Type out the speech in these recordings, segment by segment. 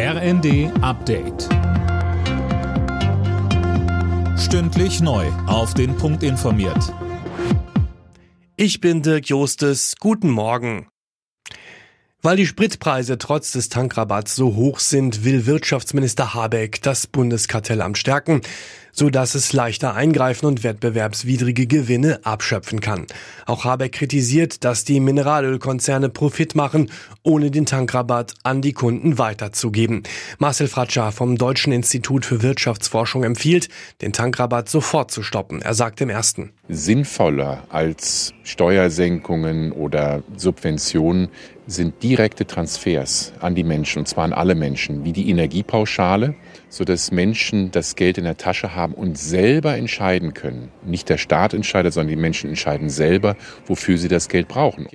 RND Update. Stündlich neu. Auf den Punkt informiert. Ich bin Dirk Jostes. Guten Morgen. Weil die Spritpreise trotz des Tankrabatts so hoch sind, will Wirtschaftsminister Habeck das Bundeskartellamt stärken, so dass es leichter eingreifen und wettbewerbswidrige Gewinne abschöpfen kann. Auch Habeck kritisiert, dass die Mineralölkonzerne Profit machen, ohne den Tankrabatt an die Kunden weiterzugeben. Marcel Fratscher vom Deutschen Institut für Wirtschaftsforschung empfiehlt, den Tankrabatt sofort zu stoppen. Er sagt im ersten. Sinnvoller als Steuersenkungen oder Subventionen sind direkte Transfers an die Menschen, und zwar an alle Menschen, wie die Energiepauschale, sodass Menschen das Geld in der Tasche haben und selber entscheiden können. Nicht der Staat entscheidet, sondern die Menschen entscheiden selber, wofür sie das Geld brauchen.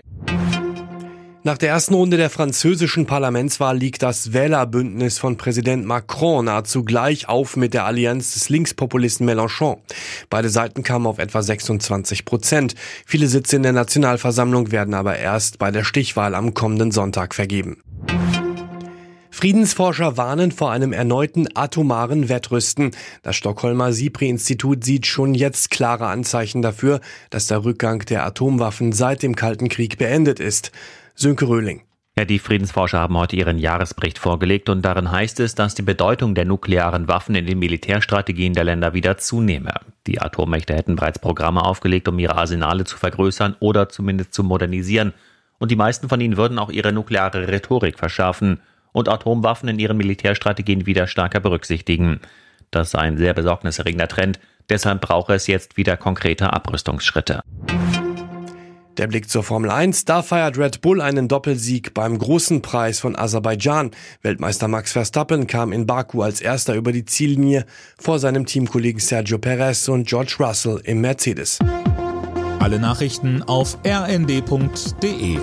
Nach der ersten Runde der französischen Parlamentswahl liegt das Wählerbündnis von Präsident Macron nahezu gleich auf mit der Allianz des Linkspopulisten Mélenchon. Beide Seiten kamen auf etwa 26 Prozent. Viele Sitze in der Nationalversammlung werden aber erst bei der Stichwahl am kommenden Sonntag vergeben. Friedensforscher warnen vor einem erneuten atomaren Wettrüsten. Das Stockholmer SIPRI-Institut sieht schon jetzt klare Anzeichen dafür, dass der Rückgang der Atomwaffen seit dem Kalten Krieg beendet ist. Sönke Röhling. Ja, die Friedensforscher haben heute ihren Jahresbericht vorgelegt und darin heißt es, dass die Bedeutung der nuklearen Waffen in den Militärstrategien der Länder wieder zunehme. Die Atommächte hätten bereits Programme aufgelegt, um ihre Arsenale zu vergrößern oder zumindest zu modernisieren. Und die meisten von ihnen würden auch ihre nukleare Rhetorik verschärfen und Atomwaffen in ihren Militärstrategien wieder stärker berücksichtigen. Das sei ein sehr besorgniserregender Trend. Deshalb brauche es jetzt wieder konkrete Abrüstungsschritte. Der Blick zur Formel 1. Da feiert Red Bull einen Doppelsieg beim großen Preis von Aserbaidschan. Weltmeister Max Verstappen kam in Baku als erster über die Ziellinie vor seinem Teamkollegen Sergio Perez und George Russell im Mercedes. Alle Nachrichten auf rnd.de